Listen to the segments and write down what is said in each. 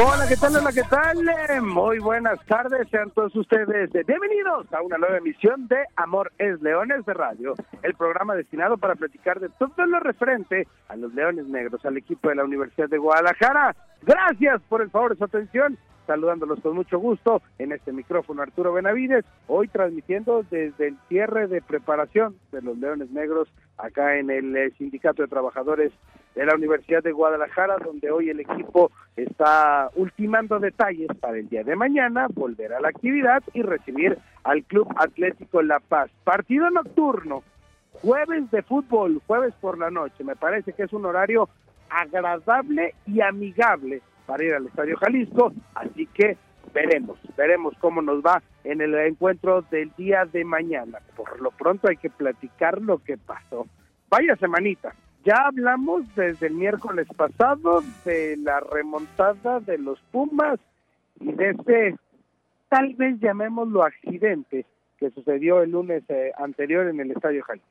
Hola, ¿qué tal? Hola, ¿qué tal? Muy buenas tardes, sean todos ustedes bienvenidos a una nueva emisión de Amor es Leones de Radio, el programa destinado para platicar de todo lo referente a los Leones Negros, al equipo de la Universidad de Guadalajara. Gracias por el favor de su atención saludándolos con mucho gusto en este micrófono Arturo Benavides, hoy transmitiendo desde el cierre de preparación de los Leones Negros acá en el eh, Sindicato de Trabajadores de la Universidad de Guadalajara, donde hoy el equipo está ultimando detalles para el día de mañana, volver a la actividad y recibir al Club Atlético La Paz. Partido nocturno, jueves de fútbol, jueves por la noche, me parece que es un horario agradable y amigable para ir al Estadio Jalisco, así que veremos, veremos cómo nos va en el encuentro del día de mañana. Por lo pronto hay que platicar lo que pasó. Vaya semanita. Ya hablamos desde el miércoles pasado de la remontada de los Pumas y de este, tal vez llamémoslo accidente, que sucedió el lunes eh, anterior en el Estadio Jalisco.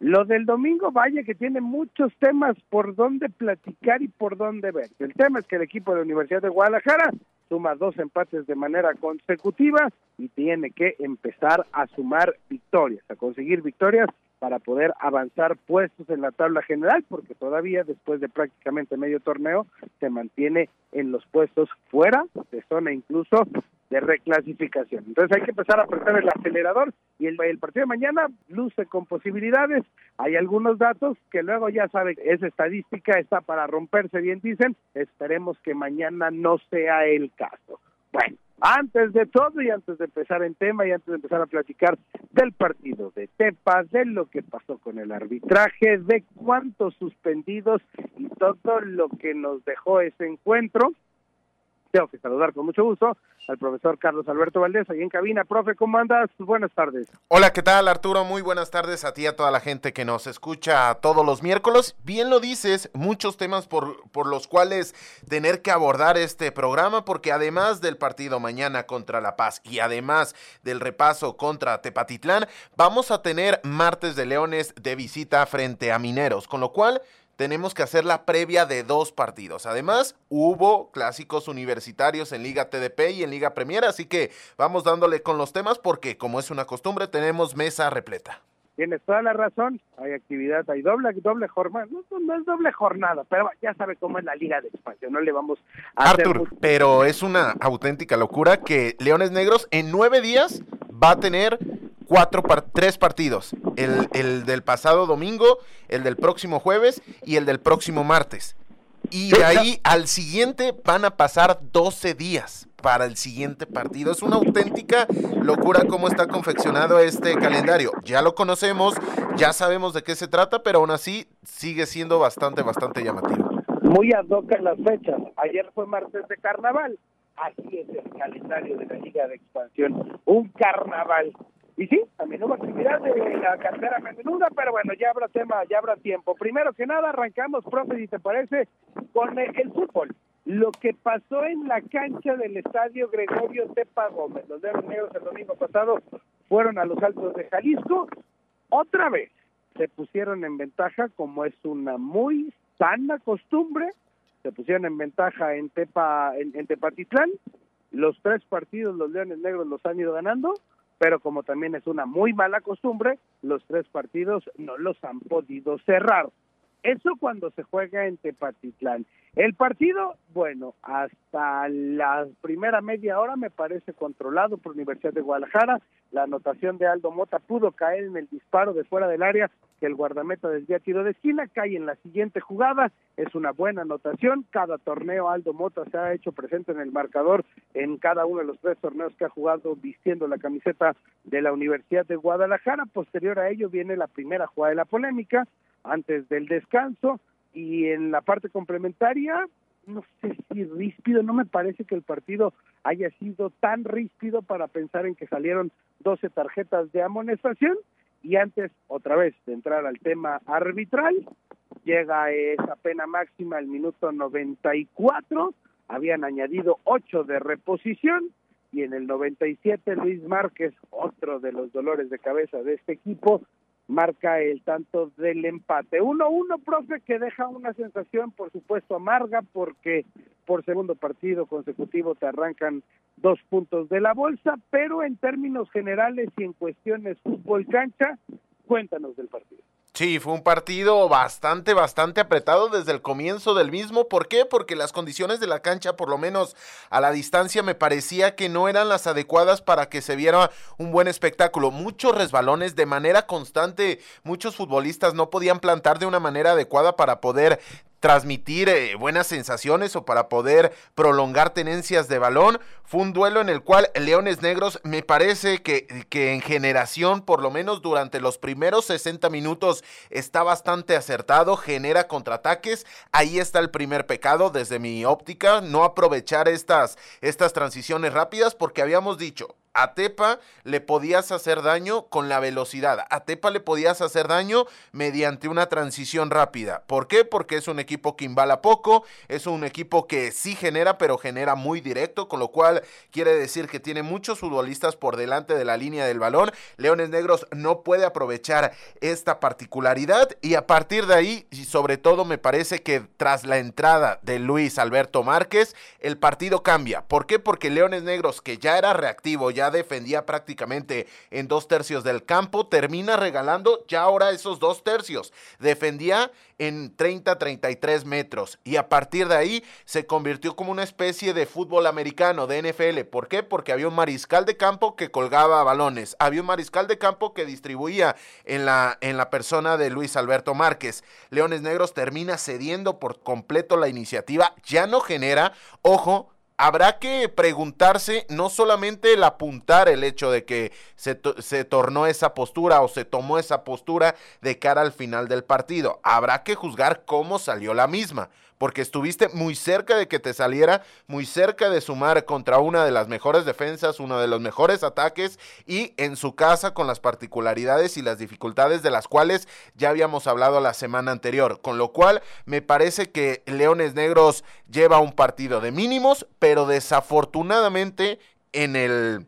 Lo del domingo, vaya que tiene muchos temas por donde platicar y por dónde ver. El tema es que el equipo de la Universidad de Guadalajara suma dos empates de manera consecutiva y tiene que empezar a sumar victorias, a conseguir victorias para poder avanzar puestos en la tabla general, porque todavía después de prácticamente medio torneo se mantiene en los puestos fuera de zona incluso de reclasificación. Entonces hay que empezar a apretar el acelerador y el, partido de mañana luce con posibilidades. Hay algunos datos que luego ya saben, esa estadística está para romperse, bien dicen. Esperemos que mañana no sea el caso. Bueno, antes de todo y antes de empezar en tema y antes de empezar a platicar del partido de Tepa, de lo que pasó con el arbitraje, de cuántos suspendidos y todo lo que nos dejó ese encuentro, tengo que saludar con mucho gusto al profesor Carlos Alberto Valdés, ahí en cabina. Profe, ¿cómo andas? Buenas tardes. Hola, ¿qué tal Arturo? Muy buenas tardes a ti y a toda la gente que nos escucha todos los miércoles. Bien lo dices, muchos temas por, por los cuales tener que abordar este programa, porque además del partido mañana contra La Paz y además del repaso contra Tepatitlán, vamos a tener martes de Leones de visita frente a Mineros, con lo cual tenemos que hacer la previa de dos partidos. Además, hubo clásicos universitarios en Liga TDP y en Liga Premier, así que vamos dándole con los temas porque, como es una costumbre, tenemos mesa repleta. Tienes toda la razón, hay actividad, hay doble, doble jornada, no, es doble jornada, pero ya sabe cómo es la liga de expansión, no le vamos a... Artur, pero es una auténtica locura que Leones Negros en nueve días va a tener cuatro tres partidos. El, el, del pasado domingo, el del próximo jueves y el del próximo martes. Y de ahí al siguiente van a pasar 12 días para el siguiente partido. Es una auténtica locura cómo está confeccionado este calendario. Ya lo conocemos, ya sabemos de qué se trata, pero aún así sigue siendo bastante, bastante llamativo. Muy ad las fechas. Ayer fue martes de carnaval. Así es el calendario de la Liga de Expansión. Un carnaval y sí, también hubo actividad de la cartera menuda, pero bueno, ya habrá tema, ya habrá tiempo. Primero que nada, arrancamos, profe, si te parece, con el, fútbol. Lo que pasó en la cancha del estadio Gregorio Tepa Gómez. Los Leones Negros el domingo pasado fueron a los Altos de Jalisco. Otra vez se pusieron en ventaja, como es una muy sana costumbre, se pusieron en ventaja en Tepa, en, en Tepatitlán. Los tres partidos los Leones Negros los han ido ganando pero como también es una muy mala costumbre, los tres partidos no los han podido cerrar. Eso cuando se juega en Tepatitlán. El partido, bueno, hasta la primera media hora me parece controlado por Universidad de Guadalajara. La anotación de Aldo Mota pudo caer en el disparo de fuera del área que el guardameta desvía tiro de esquina, cae en la siguiente jugada, es una buena anotación. Cada torneo Aldo Mota se ha hecho presente en el marcador en cada uno de los tres torneos que ha jugado vistiendo la camiseta de la Universidad de Guadalajara. Posterior a ello viene la primera jugada de la polémica, antes del descanso y en la parte complementaria no sé si ríspido, no me parece que el partido haya sido tan ríspido para pensar en que salieron 12 tarjetas de amonestación Y antes, otra vez, de entrar al tema arbitral, llega esa pena máxima al minuto 94, habían añadido 8 de reposición y en el 97 Luis Márquez, otro de los dolores de cabeza de este equipo, marca el tanto del empate. 1-1, profe, que deja una sensación, por supuesto, amarga, porque por segundo partido consecutivo te arrancan dos puntos de la bolsa, pero en términos generales y en cuestiones fútbol cancha, cuéntanos del partido. Sí, fue un partido bastante, bastante apretado desde el comienzo del mismo. ¿Por qué? Porque las condiciones de la cancha, por lo menos a la distancia, me parecía que no eran las adecuadas para que se viera un buen espectáculo. Muchos resbalones de manera constante, muchos futbolistas no podían plantar de una manera adecuada para poder transmitir eh, buenas sensaciones o para poder prolongar tenencias de balón. Fue un duelo en el cual Leones Negros me parece que, que en generación, por lo menos durante los primeros 60 minutos, está bastante acertado, genera contraataques. Ahí está el primer pecado desde mi óptica, no aprovechar estas, estas transiciones rápidas porque habíamos dicho, a Tepa le podías hacer daño con la velocidad. A Tepa le podías hacer daño mediante una transición rápida. ¿Por qué? Porque es un equipo que imbala poco, es un equipo que sí genera, pero genera muy directo, con lo cual quiere decir que tiene muchos futbolistas por delante de la línea del balón. Leones Negros no puede aprovechar esta particularidad y a partir de ahí, y sobre todo me parece que tras la entrada de Luis Alberto Márquez, el partido cambia. ¿Por qué? Porque Leones Negros, que ya era reactivo, ya ya defendía prácticamente en dos tercios del campo, termina regalando ya ahora esos dos tercios. Defendía en 30-33 metros y a partir de ahí se convirtió como una especie de fútbol americano, de NFL. ¿Por qué? Porque había un mariscal de campo que colgaba balones, había un mariscal de campo que distribuía en la, en la persona de Luis Alberto Márquez. Leones Negros termina cediendo por completo la iniciativa, ya no genera, ojo, habrá que preguntarse no solamente el apuntar el hecho de que se, se, tornó esa postura o se tomó esa postura de cara al final del partido, habrá que juzgar cómo salió la misma porque estuviste muy cerca de que te saliera, muy cerca de sumar contra una de las mejores defensas, uno de los mejores ataques y en su casa con las particularidades y las dificultades de las cuales ya habíamos hablado la semana anterior. Con lo cual me parece que Leones Negros lleva un partido de mínimos, pero desafortunadamente en el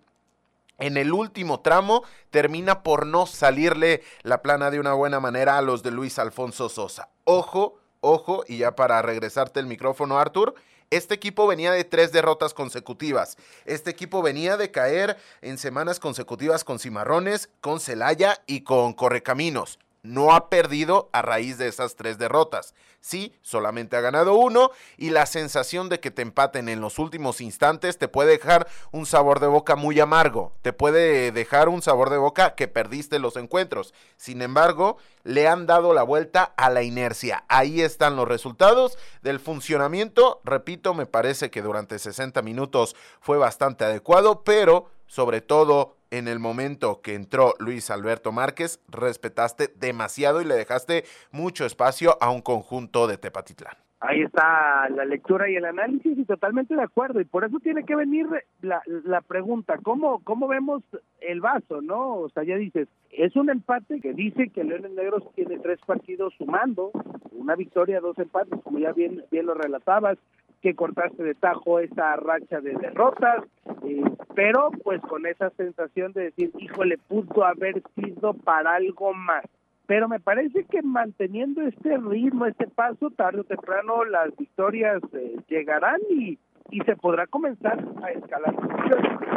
en el último tramo termina por no salirle la plana de una buena manera a los de Luis Alfonso Sosa. Ojo, ojo, y ya para regresarte el micrófono, Arthur, este equipo venía de tres derrotas consecutivas. Este equipo venía de caer en semanas consecutivas con Cimarrones, con Celaya y con Correcaminos no ha perdido a raíz de esas tres derrotas. Sí, solamente ha ganado uno y la sensación de que te empaten en los últimos instantes te puede dejar un sabor de boca muy amargo, te puede dejar un sabor de boca que perdiste los encuentros. Sin embargo, le han dado la vuelta a la inercia. Ahí están los resultados del funcionamiento. Repito, me parece que durante 60 minutos fue bastante adecuado, pero sobre todo en el momento que entró Luis Alberto Márquez, respetaste demasiado y le dejaste mucho espacio a un conjunto de Tepatitlán. Ahí está la lectura y el análisis y totalmente de acuerdo. Y por eso tiene que venir la, la pregunta, ¿cómo, ¿cómo vemos el vaso? no O sea, ya dices, es un empate que dice que Leones Negros tiene tres partidos sumando, una victoria, dos empates, como ya bien, bien lo relatabas, que cortaste de tajo esa racha de derrotas, eh, pero pues con esa sensación de decir, híjole, pudo haber sido para algo más. Pero me parece que manteniendo este ritmo, este paso, tarde o temprano las victorias eh, llegarán y, y se podrá comenzar a escalar.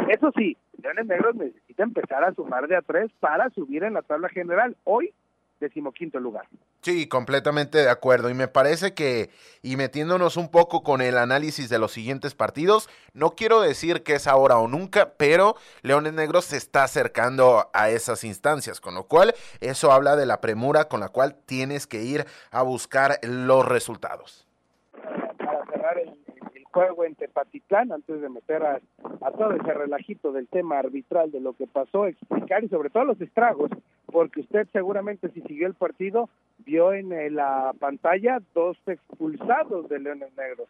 Eso sí, Leones Negros necesita empezar a sumar de a tres para subir en la tabla general. Hoy decimoquinto lugar. Sí, completamente de acuerdo. Y me parece que, y metiéndonos un poco con el análisis de los siguientes partidos, no quiero decir que es ahora o nunca, pero Leones Negros se está acercando a esas instancias, con lo cual eso habla de la premura con la cual tienes que ir a buscar los resultados. Juego en Tepatitlán, antes de meter a, todo ese relajito del tema arbitral de lo que pasó, explicar y sobre todo los estragos porque usted seguramente si siguió el partido vio en eh, la pantalla dos expulsados de Leones Negros,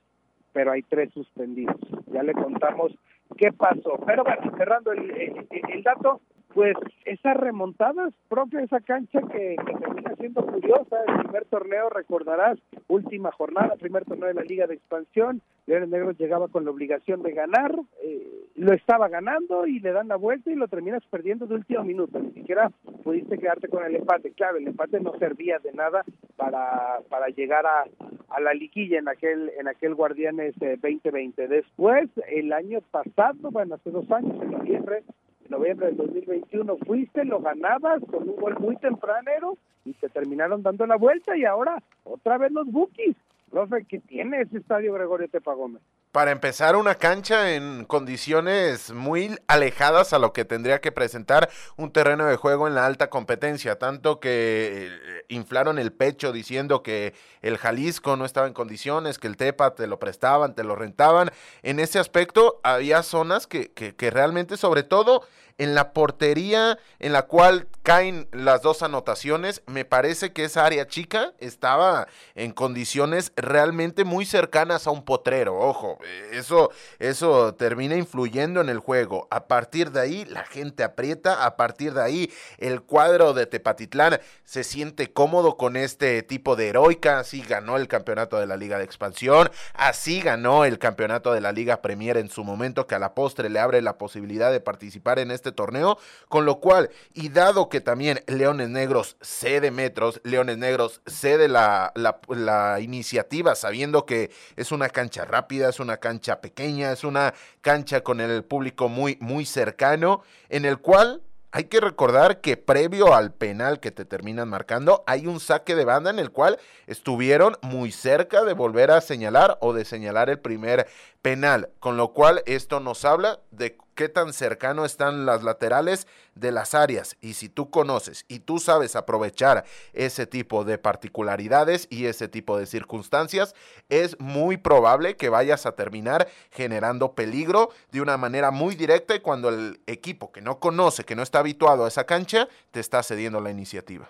pero hay tres suspendidos. Ya le contamos qué pasó. Pero bueno, cerrando el, dato, pues esas remontadas, profe, esa cancha que, termina siendo curiosa, el primer torneo, recordarás, última jornada, primer torneo de la Liga de Expansión, Leones Negros llegaba con la obligación de ganar, eh, lo estaba ganando y le dan la vuelta y lo terminas perdiendo de último minuto, ni siquiera pudiste quedarte con el empate, claro, el empate no servía de nada para, para llegar a, a la liguilla en aquel, en aquel Guardianes 2020. Eh, Después, el año pasado, bueno, hace dos años, en noviembre, noviembre del 2021 fuiste, lo ganabas con un gol muy tempranero y te terminaron dando la vuelta y ahora otra vez los Bookies. Profe, ¿qué tiene ese estadio Gregorio Tepagómez? Para empezar, una cancha en condiciones muy alejadas a lo que tendría que presentar un terreno de juego en la alta competencia, tanto que eh, inflaron el pecho diciendo que el Jalisco no estaba en condiciones, que el Tepa te lo prestaban, te lo rentaban. En ese aspecto había zonas que, que, que realmente, sobre todo, en la portería en la cual caen las dos anotaciones, me parece que esa área chica estaba en condiciones realmente muy cercanas a un potrero. Ojo, eso, eso termina influyendo en el juego. A partir de ahí, la gente aprieta. A partir de ahí, el cuadro de Tepatitlán se siente cómodo con este tipo de heroica. Así ganó el campeonato de la Liga de Expansión. Así ganó el campeonato de la Liga Premier en su momento, que a la postre le abre la posibilidad de participar en este torneo. Con lo cual, y dado que también Leones Negros cede metros, Leones Negros cede la, la, la iniciativa sabiendo que es una cancha rápida, es una cancha pequeña, es una cancha con el público muy, muy cercano, en el cual hay que recordar que previo al penal que te terminan marcando, hay un saque de banda en el cual estuvieron muy cerca de volver a señalar o de señalar el primer penal, con lo cual esto nos habla de qué tan cercano están las laterales de las áreas. Y si tú conoces y tú sabes aprovechar ese tipo de particularidades y ese tipo de circunstancias, es muy probable que vayas a terminar generando peligro de una manera muy directa y cuando el equipo que no conoce, que no está habituado a esa cancha, te está cediendo la iniciativa.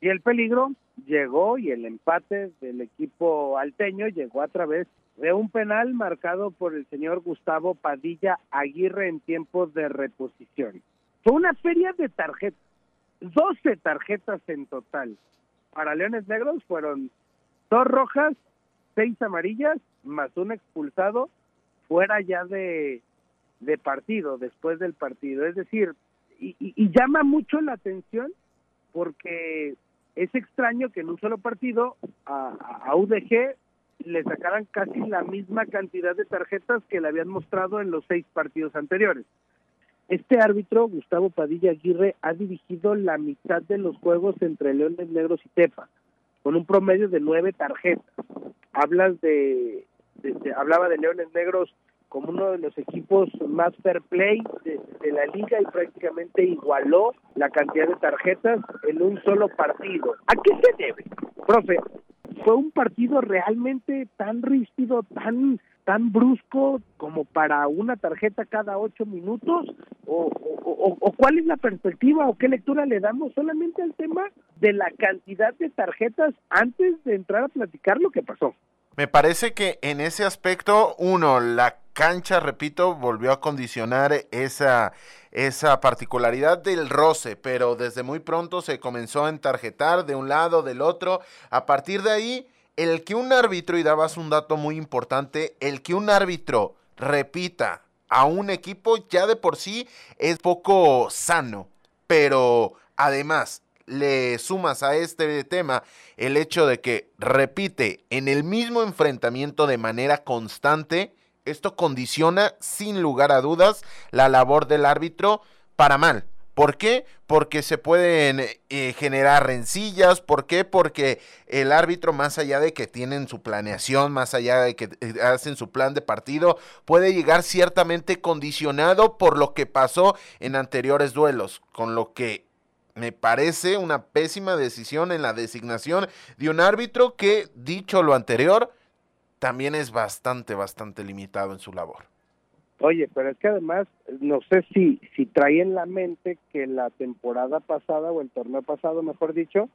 Y el peligro llegó y el empate del equipo alteño llegó a través un penal marcado por el señor Gustavo Padilla Aguirre en tiempos de reposición. Fue una feria de tarjetas, 12 tarjetas en total. Para Leones Negros fueron dos rojas, seis amarillas, más un expulsado fuera ya de, de partido, después del partido. Es decir, y, llama mucho la atención porque es extraño que en un solo partido a, a UDG le sacaran casi la misma cantidad de tarjetas que le habían mostrado en los seis partidos anteriores. Este árbitro, Gustavo Padilla Aguirre, ha dirigido la mitad de los juegos entre Leones Negros y Tepa, con un promedio de nueve tarjetas. Hablas de, hablaba de Leones Negros como uno de los equipos más fair play de, de, la liga y prácticamente igualó la cantidad de tarjetas en un solo partido. ¿A qué se debe? Profe, fue un partido realmente tan rígido, tan tan brusco como para una tarjeta cada ocho minutos o, o, cuál es la perspectiva o qué lectura le damos solamente al tema de la cantidad de tarjetas antes de entrar a platicar lo que pasó. Me parece que en ese aspecto, uno, la cancha, repito, volvió a condicionar esa, esa particularidad del roce, pero desde muy pronto se comenzó a entarjetar de un lado, del otro. A partir de ahí, el que un árbitro, y dabas un dato muy importante, el que un árbitro repita a un equipo ya de por sí es poco sano, pero además le sumas a este tema el hecho de que repite en el mismo enfrentamiento de manera constante, esto condiciona sin lugar a dudas la labor del árbitro para mal. ¿Por qué? Porque se pueden eh, generar rencillas. ¿Por qué? Porque el árbitro, más allá de que tienen su planeación, más allá de que eh, hacen su plan de partido, puede llegar ciertamente condicionado por lo que pasó en anteriores duelos. Con lo que me parece una pésima decisión en la designación de un árbitro que, dicho lo anterior, también es bastante, bastante limitado en su labor. Oye, pero es que además, no sé si, si trae en la mente que la temporada pasada, o el torneo pasado, mejor dicho,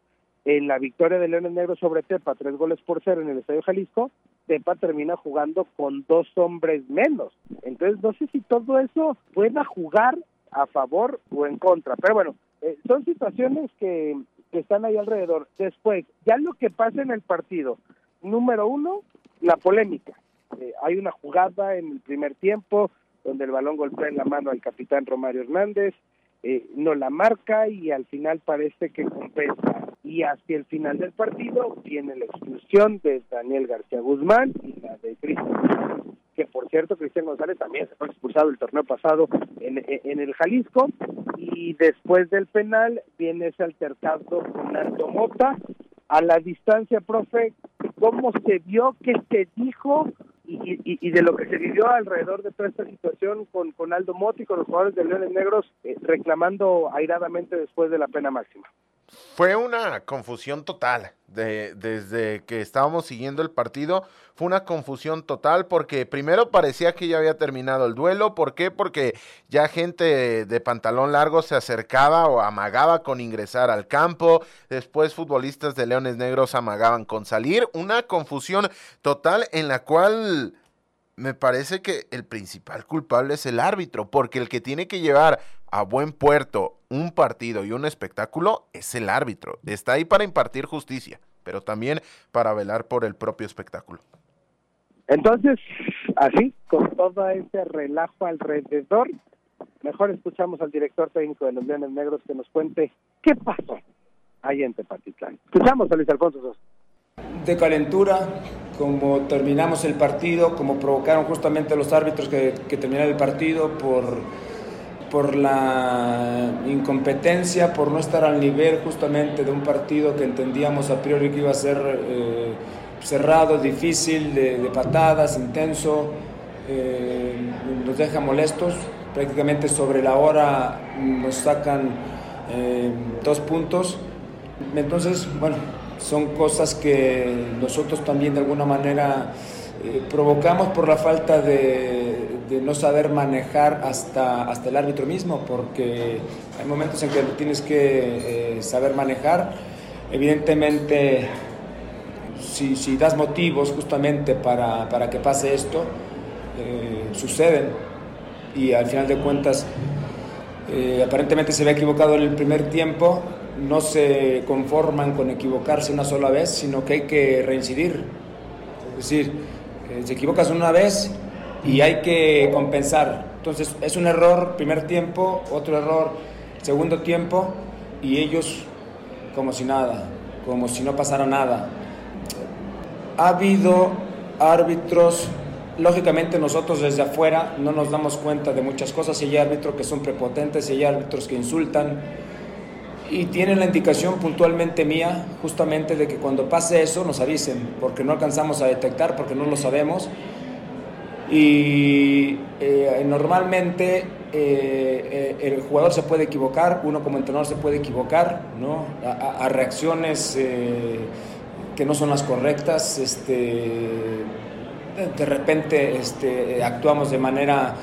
en la victoria de Leones Negros sobre Tepa, tres goles por cero en el Estadio Jalisco, Tepa termina jugando con dos hombres menos. Entonces, no sé si todo eso pueda jugar a favor o en contra. Pero bueno, eh, son situaciones que, están ahí alrededor. Después, ya lo que pasa en el partido, número uno, la polémica. Eh, hay una jugada en el primer tiempo donde el balón golpea en la mano al capitán Romario Hernández, eh, no la marca y al final parece que compensa. Y hacia el final del partido viene la expulsión de Daniel García Guzmán y la de Cristian que por cierto Cristian González también se fue expulsado el torneo pasado en, en el Jalisco y después del penal viene ese altercado con Aldo Mota. A la distancia, profe, cómo se vio, qué se dijo y, de lo que se vivió alrededor de toda esta situación con, con Aldo Motti y con los jugadores de Leones Negros eh, reclamando airadamente después de la pena máxima. Fue una confusión total. De, desde que estábamos siguiendo el partido, fue una confusión total porque primero parecía que ya había terminado el duelo. ¿Por qué? Porque ya gente de, pantalón largo se acercaba o amagaba con ingresar al campo. Después futbolistas de Leones Negros amagaban con salir. Una confusión total en la cual me parece que el principal culpable es el árbitro, porque el que tiene que llevar a buen puerto un partido y un espectáculo es el árbitro. Está ahí para impartir justicia, pero también para velar por el propio espectáculo. Entonces, así, con todo ese relajo alrededor, mejor escuchamos al director técnico de los Leones Negros que nos cuente qué pasó ahí en Tepatitlán. Escuchamos a Luis Alfonso Sosa de calentura, como terminamos el partido, como provocaron justamente los árbitros que, que terminaron el partido por, por la incompetencia, por no estar al nivel justamente de un partido que entendíamos a priori que iba a ser eh, cerrado, difícil, de, patadas, intenso, eh, nos deja molestos, prácticamente sobre la hora nos sacan eh, dos puntos. Entonces, bueno, son cosas que nosotros también de alguna manera provocamos por la falta de, no saber manejar hasta, hasta el árbitro mismo, porque hay momentos en que tienes que eh, saber manejar. Evidentemente, si, si, das motivos justamente para, para que pase esto, eh, suceden y al final de cuentas aparentemente se ve equivocado en el primer tiempo no se conforman con equivocarse una sola vez, sino que hay que reincidir. Es decir, eh, se equivocas una vez y hay que compensar. Entonces es un error primer tiempo, otro error segundo tiempo y ellos como si nada, como si no pasara nada. Ha habido árbitros, lógicamente nosotros desde afuera no nos damos cuenta de muchas cosas, y hay árbitros que son prepotentes, y hay árbitros que insultan, y tienen la indicación puntualmente mía justamente de que cuando pase eso nos avisen, porque no alcanzamos a detectar, porque no lo sabemos. Y eh, normalmente eh, eh, el jugador se puede equivocar, uno como entrenador se puede equivocar, ¿no? A, reacciones que no son las correctas, este, de repente este, actuamos de manera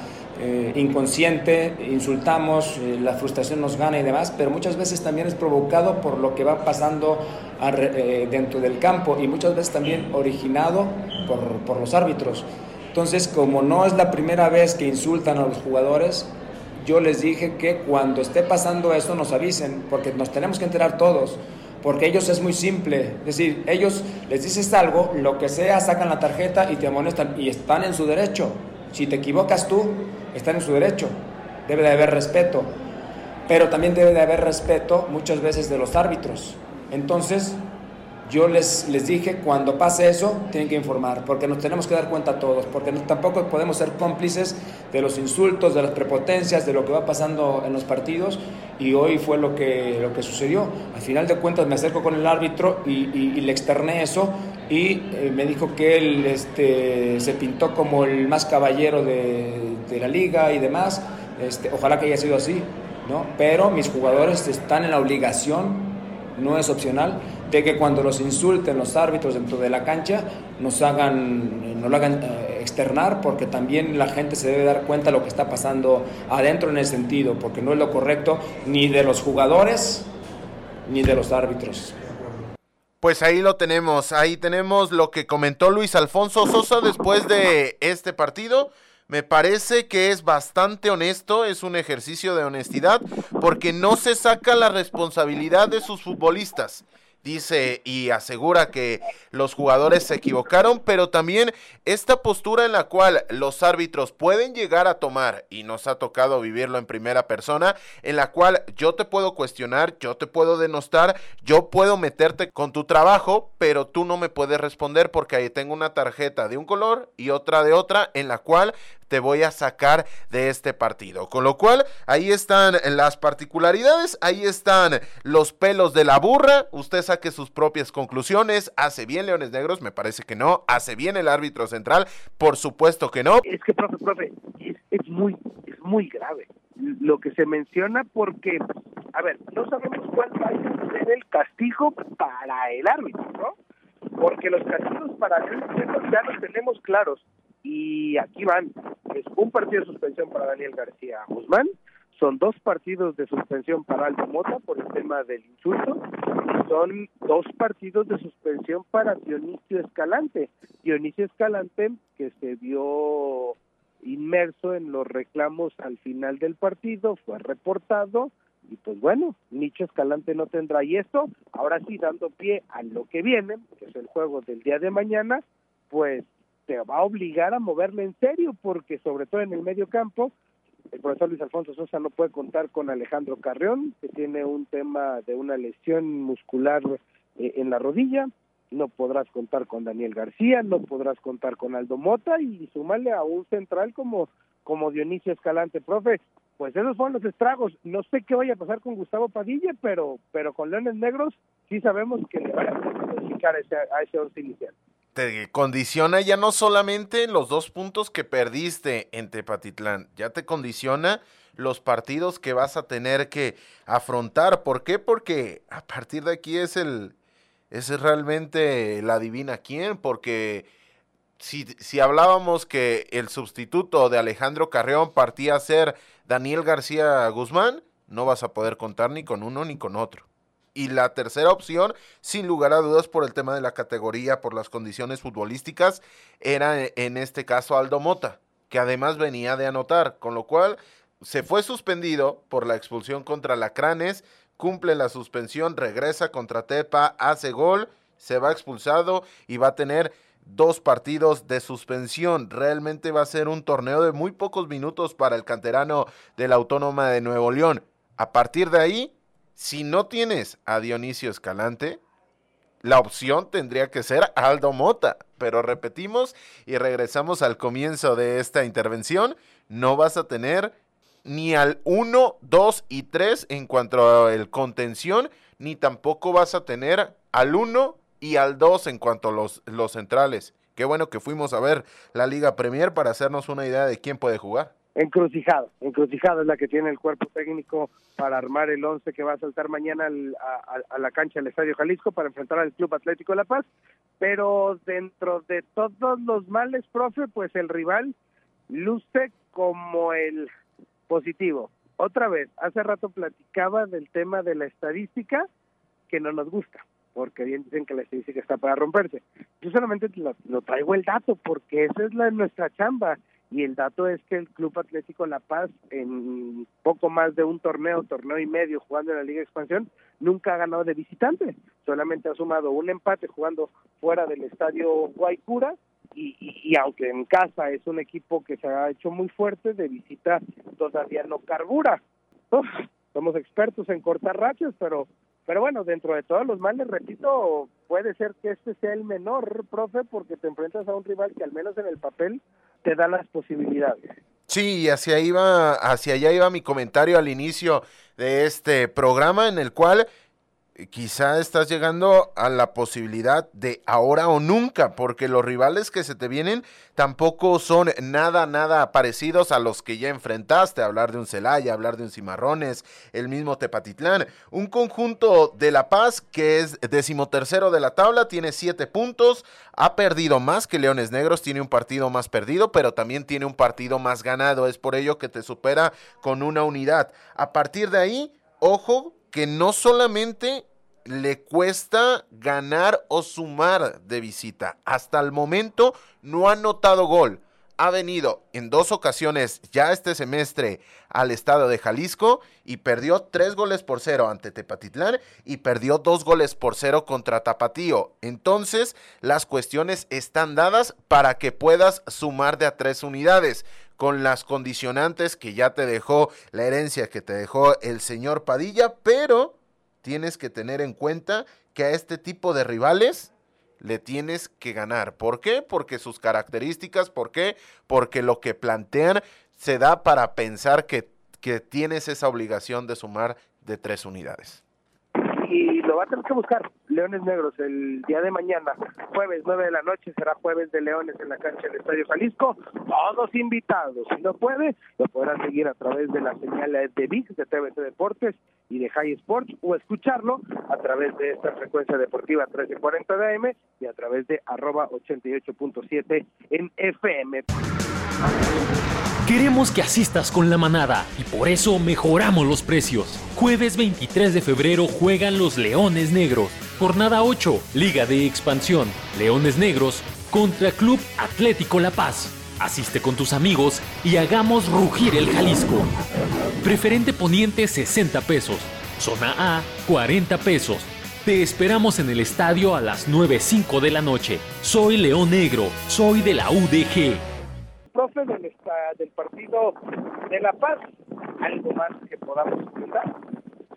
inconsciente, insultamos, la frustración nos gana y demás, pero muchas veces también es provocado por lo que va pasando dentro del campo y muchas veces también originado por, por los árbitros. Entonces, como no es la primera vez que insultan a los jugadores, yo les dije que cuando esté pasando eso nos avisen, porque nos tenemos que enterar todos, porque ellos es muy simple, es decir, ellos les dices algo, lo que sea, sacan la tarjeta y te amonestan y están en su derecho. Si te equivocas tú, están en su derecho. Debe de haber respeto. Pero también debe de haber respeto muchas veces de los árbitros. Entonces, yo les, les dije, cuando pase eso, tienen que informar, porque nos tenemos que dar cuenta todos, porque tampoco podemos ser cómplices de los insultos, de las prepotencias, de lo que va pasando en los partidos, y hoy fue lo que, lo que sucedió. Al final de cuentas me acerco con el árbitro y, le externé eso, y eh, me dijo que él este, se pintó como el más caballero de, de la liga y demás, este, ojalá que haya sido así, ¿no? pero mis jugadores están en la obligación no es opcional, de que cuando los insulten los árbitros dentro de la cancha, nos hagan, no lo hagan eh, externar, porque también la gente se debe dar cuenta de lo que está pasando adentro en ese sentido, porque no es lo correcto ni de los jugadores ni de los árbitros. Pues ahí lo tenemos, ahí tenemos lo que comentó Luis Alfonso Sosa después de este partido me parece que es bastante honesto, es un ejercicio de honestidad, porque no se saca la responsabilidad de sus futbolistas dice y asegura que los jugadores se equivocaron, pero también esta postura en la cual los árbitros pueden llegar a tomar, y nos ha tocado vivirlo en primera persona, en la cual yo te puedo cuestionar, yo te puedo denostar, yo puedo meterte con tu trabajo, pero tú no me puedes responder porque ahí tengo una tarjeta de un color y otra de otra, en la cual te voy a sacar de este partido. Con lo cual, ahí están las particularidades, ahí están los pelos de la burra. Usted saque sus propias conclusiones. ¿Hace bien Leones Negros? Me parece que no. ¿Hace bien el árbitro central? Por supuesto que no. Es que, profe, profe, es, muy, es muy grave lo que se menciona porque, a ver, no sabemos cuál va a ser el castigo para el árbitro, ¿no? Porque los castigos para el árbitro ya los tenemos claros y aquí van. Es un partido de suspensión para Daniel García Guzmán, son dos partidos de suspensión para Aldo Mota por el tema del insulto y son dos partidos de suspensión para Dionisio Escalante. Dionisio Escalante que se vio inmerso en los reclamos al final del partido, fue reportado y pues bueno, Nicho Escalante no tendrá y esto, ahora sí dando pie a lo que viene, que es el juego del día de mañana, pues te va a obligar a moverle en serio, porque sobre todo en el medio campo, el profesor Luis Alfonso Sosa no puede contar con Alejandro Carrión, que tiene un tema de una lesión muscular eh, en la rodilla, no podrás contar con Daniel García, no podrás contar con Aldo Mota y sumarle a un central como, como Dionisio Escalante, profe, pues esos fueron los estragos. No sé qué vaya a pasar con Gustavo Padilla, pero, pero con Leones Negros sí sabemos que le van a modificar a ese, a ese once inicial te condiciona ya no solamente los dos puntos que perdiste en Tepatitlán, ya te condiciona los partidos que vas a tener que afrontar. ¿Por qué? Porque a partir de aquí es el es realmente la divina quién, porque si, si hablábamos que el sustituto de Alejandro Carreón partía a ser Daniel García Guzmán, no vas a poder contar ni con uno ni con otro. Y la tercera opción, sin lugar a dudas por el tema de la categoría, por las condiciones futbolísticas, era e, en este caso Aldo Mota, que además venía de anotar, con lo cual se fue suspendido por la expulsión contra Lacranes, cumple la suspensión, regresa contra Tepa, hace gol, se va expulsado y va a tener dos partidos de suspensión. Realmente va a ser un torneo de muy pocos minutos para el canterano de la Autónoma de Nuevo León. A partir de ahí, si no tienes a Dionisio Escalante, la opción tendría que ser Aldo Mota. Pero repetimos y regresamos al comienzo de esta intervención, no vas a tener ni al 1, 2 y 3 en cuanto al contención, ni tampoco vas a tener al 1 y al 2 en cuanto a los, los centrales. Qué bueno que fuimos a ver la Liga Premier para hacernos una idea de quién puede jugar encrucijado. Encrucijado es la que tiene el cuerpo técnico para armar el once que va a saltar mañana a, la cancha del Estadio Jalisco para enfrentar al Club Atlético de La Paz. Pero dentro de todos los males, profe, pues el rival luce como el positivo. Otra vez, hace rato platicaba del tema de la estadística que no nos gusta, porque bien dicen que la estadística está para romperse. Yo solamente lo, traigo el dato, porque esa es la nuestra chamba y el dato es que el Club Atlético La Paz en poco más de un torneo, torneo y medio jugando en la Liga Expansión, nunca ha ganado de visitante, solamente ha sumado un empate jugando fuera del estadio Guaycura y, y, aunque en casa es un equipo que se ha hecho muy fuerte, de visita todavía no carbura. somos expertos en cortar rachas, pero pero bueno, dentro de todos los males, repito, puede ser que este sea el menor, profe, porque te enfrentas a un rival que al menos en el papel te da las posibilidades. Sí, hacia, hacia allá iba mi comentario al inicio de este programa en el cual quizá estás llegando a la posibilidad de ahora o nunca, porque los rivales que se te vienen tampoco son nada, nada parecidos a los que ya enfrentaste. Hablar de un Celaya, hablar de un Cimarrones, el mismo Tepatitlán. Un conjunto de La Paz que es decimotercero de la tabla, tiene siete puntos, ha perdido más que Leones Negros, tiene un partido más perdido, pero también tiene un partido más ganado. Es por ello que te supera con una unidad. A partir de ahí, ojo que no solamente le cuesta ganar o sumar de visita. Hasta el momento no ha notado gol. ha venido en dos ocasiones ya este semestre al estado de Jalisco y perdió tres goles por cero ante Tepatitlán y perdió dos goles por cero contra Tapatío. Entonces, las cuestiones están dadas para que puedas sumar de a tres unidades con las condicionantes que ya te dejó la herencia que te dejó el señor Padilla, pero tienes que tener en cuenta que a este tipo de rivales le tienes que ganar. ¿Por qué? Porque sus características, ¿por qué? Porque lo que plantean se da para pensar que, que tienes esa obligación de sumar de tres unidades va a tener que buscar. Leones Negros el día de mañana, jueves 9 de la noche, será jueves de Leones en la cancha del Estadio Jalisco, todos invitados, si no puede, lo podrán seguir a través de la señal de VIX, de TVC Deportes y de High Sports, o escucharlo a través de esta frecuencia deportiva 1340 de AM y a través de arroba 88.7 en FM. Queremos que asistas con la manada y por eso mejoramos los precios. Jueves 23 de febrero juegan los Leones Negros. Jornada 8, Liga de Expansión. Leones Negros contra Club Atlético La Paz. Asiste con tus amigos y hagamos rugir el Jalisco. Preferente Poniente 60 pesos. Zona A 40 pesos. Te esperamos en el estadio a las 9.05 de la noche. Soy León Negro, soy de la UDG del, partido de La Paz. ¿Algo más que podamos comentar?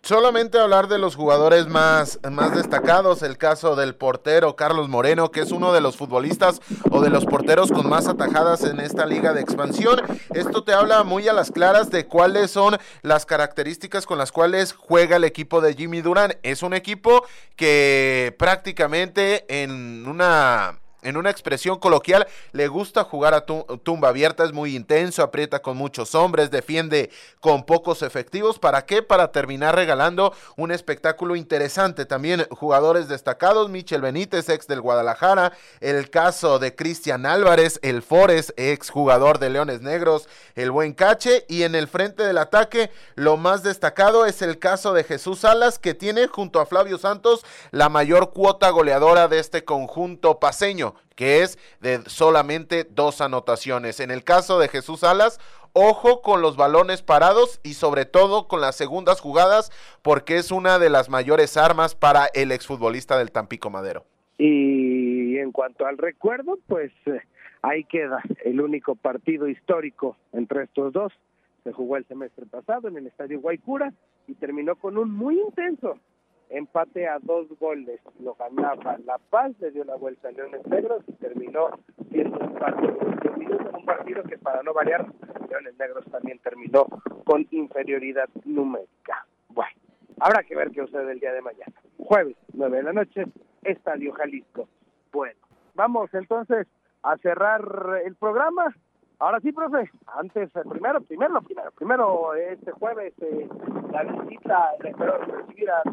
Solamente hablar de los jugadores más, más destacados, el caso del portero Carlos Moreno, que es uno de los futbolistas o de los porteros con más atajadas en esta liga de expansión. Esto te habla muy a las claras de cuáles son las características con las cuales juega el equipo de Jimmy Durán. Es un equipo que prácticamente en una en una expresión coloquial, le gusta jugar a tumba abierta, es muy intenso, aprieta con muchos hombres, defiende con pocos efectivos. ¿Para qué? Para terminar regalando un espectáculo interesante. También jugadores destacados, Michel Benítez, ex del Guadalajara, el caso de Cristian Álvarez, el Forest, ex jugador de Leones Negros, el buen Cache, y en el frente del ataque, lo más destacado es el caso de Jesús Salas, que tiene junto a Flavio Santos la mayor cuota goleadora de este conjunto paseño que es de solamente dos anotaciones. En el caso de Jesús Salas, ojo con los balones parados y sobre todo con las segundas jugadas, porque es una de las mayores armas para el exfutbolista del Tampico Madero. Y en cuanto al recuerdo, pues eh, ahí queda el único partido histórico entre estos dos. Se jugó el semestre pasado en el Estadio Guaycura y terminó con un muy intenso empate a dos goles, lo ganaba La Paz, le dio la vuelta a Leones Negros y terminó siendo un partido, un partido que para no variar, Leones Negros también terminó con inferioridad numérica. Bueno, habrá que ver qué sucede el día de mañana. Jueves, nueve de la noche, Estadio Jalisco. Bueno, vamos entonces a cerrar el programa Ahora sí, profe, antes, eh, primero, primero, primero, primero, este jueves, eh, la visita, espero recibir a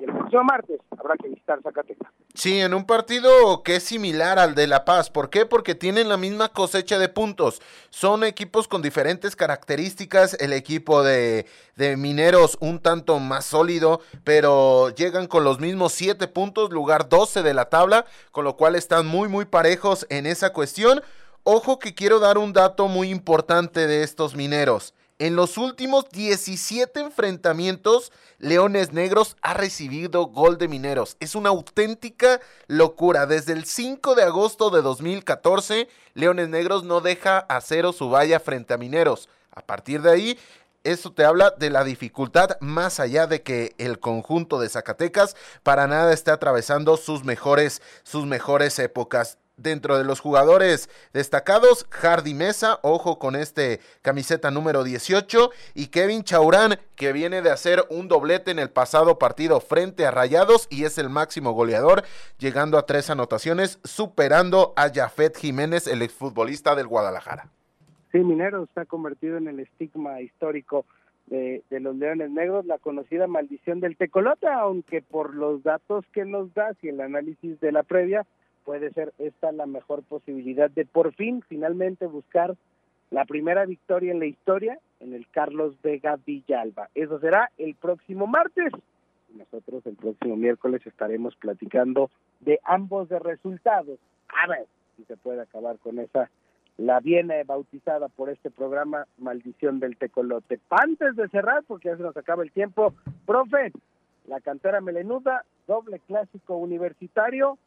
y el próximo martes habrá que visitar Zacatecas. Sí, en un partido que es similar al de La Paz. ¿Por qué? Porque tienen la misma cosecha de puntos. Son equipos con diferentes características. El equipo de, de Mineros un tanto más sólido, pero llegan con los mismos siete puntos, lugar 12 de la tabla, con lo cual están muy, muy parejos en esa cuestión. Ojo que quiero dar un dato muy importante de estos mineros. En los últimos 17 enfrentamientos, Leones Negros ha recibido gol de Mineros. Es una auténtica locura. Desde el 5 de agosto de 2014, Leones Negros no deja a cero su valla frente a Mineros. A partir de ahí, eso te habla de la dificultad más allá de que el conjunto de Zacatecas para nada esté atravesando sus mejores, sus mejores épocas dentro de los jugadores destacados, Hardy Mesa, ojo con este camiseta número 18, y Kevin Chaurán, que viene de hacer un doblete en el pasado partido frente a Rayados y es el máximo goleador, llegando a tres anotaciones, superando a Jafet Jiménez, el exfutbolista del Guadalajara. Sí, Minero está convertido en el estigma histórico de, de, los Leones Negros, la conocida maldición del Tecolota, aunque por los datos que nos das y el análisis de la previa, puede ser esta la mejor posibilidad de por fin, finalmente buscar la primera victoria en la historia en el Carlos Vega Villalba. Eso será el próximo martes. Nosotros el próximo miércoles estaremos platicando de ambos de resultados. A ver si se puede acabar con esa la viene bautizada por este programa Maldición del Tecolote. Antes de cerrar, porque ya se nos acaba el tiempo, profe, la cantera melenuda, doble clásico universitario,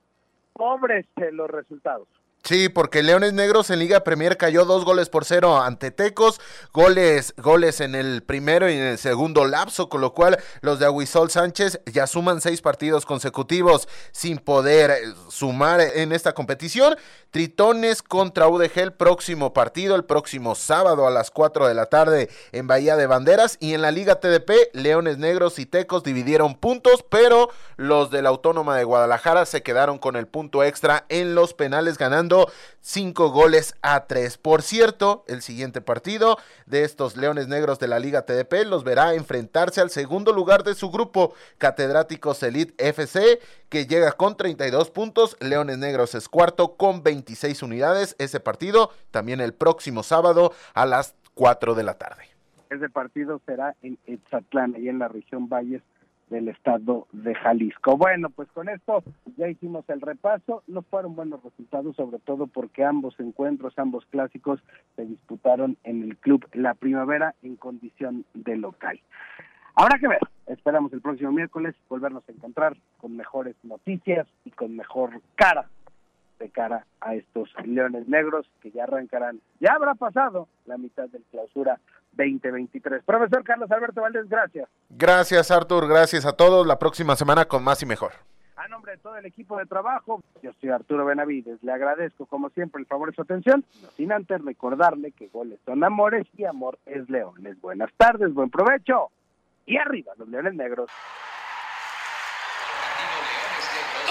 pobres los resultados. Sí, porque Leones Negros en Liga Premier cayó dos goles por cero ante Tecos, goles, goles en el primero y en el segundo lapso, con lo cual los de Aguisol Sánchez ya suman seis partidos consecutivos sin poder eh, sumar en esta competición. Tritones contra UDG el próximo partido, el próximo sábado a las 4 de la tarde en Bahía de Banderas. Y en la Liga TDP, Leones Negros y Tecos dividieron puntos, pero los de la Autónoma de Guadalajara se quedaron con el punto extra en los penales ganando cinco goles a tres. Por cierto, el siguiente partido de estos Leones Negros de la Liga TDP los verá enfrentarse al segundo lugar de su grupo, Catedráticos Elite FC, que llega con 32 puntos. Leones Negros es cuarto con 26 unidades. Ese partido también el próximo sábado a las 4 de la tarde. Ese partido será en Etzatlán, y en la región Valles del estado de Jalisco. Bueno, pues con esto ya hicimos el repaso, no fueron buenos resultados, sobre todo porque ambos encuentros, ambos clásicos se disputaron en el club La Primavera en condición de local. Habrá que ver, esperamos el próximo miércoles volvernos a encontrar con mejores noticias y con mejor cara de cara a estos leones negros que ya arrancarán, ya habrá pasado la mitad del clausura 2023. Profesor Carlos Alberto Valdés, gracias. Gracias, Artur. Gracias a todos. La próxima semana con más y mejor. A nombre de todo el equipo de trabajo, yo soy Arturo Benavides. Le agradezco, como siempre, el favor de su atención. No sin antes recordarle que goles son amores y amor es leones. Buenas tardes, buen provecho. Y arriba, los leones negros.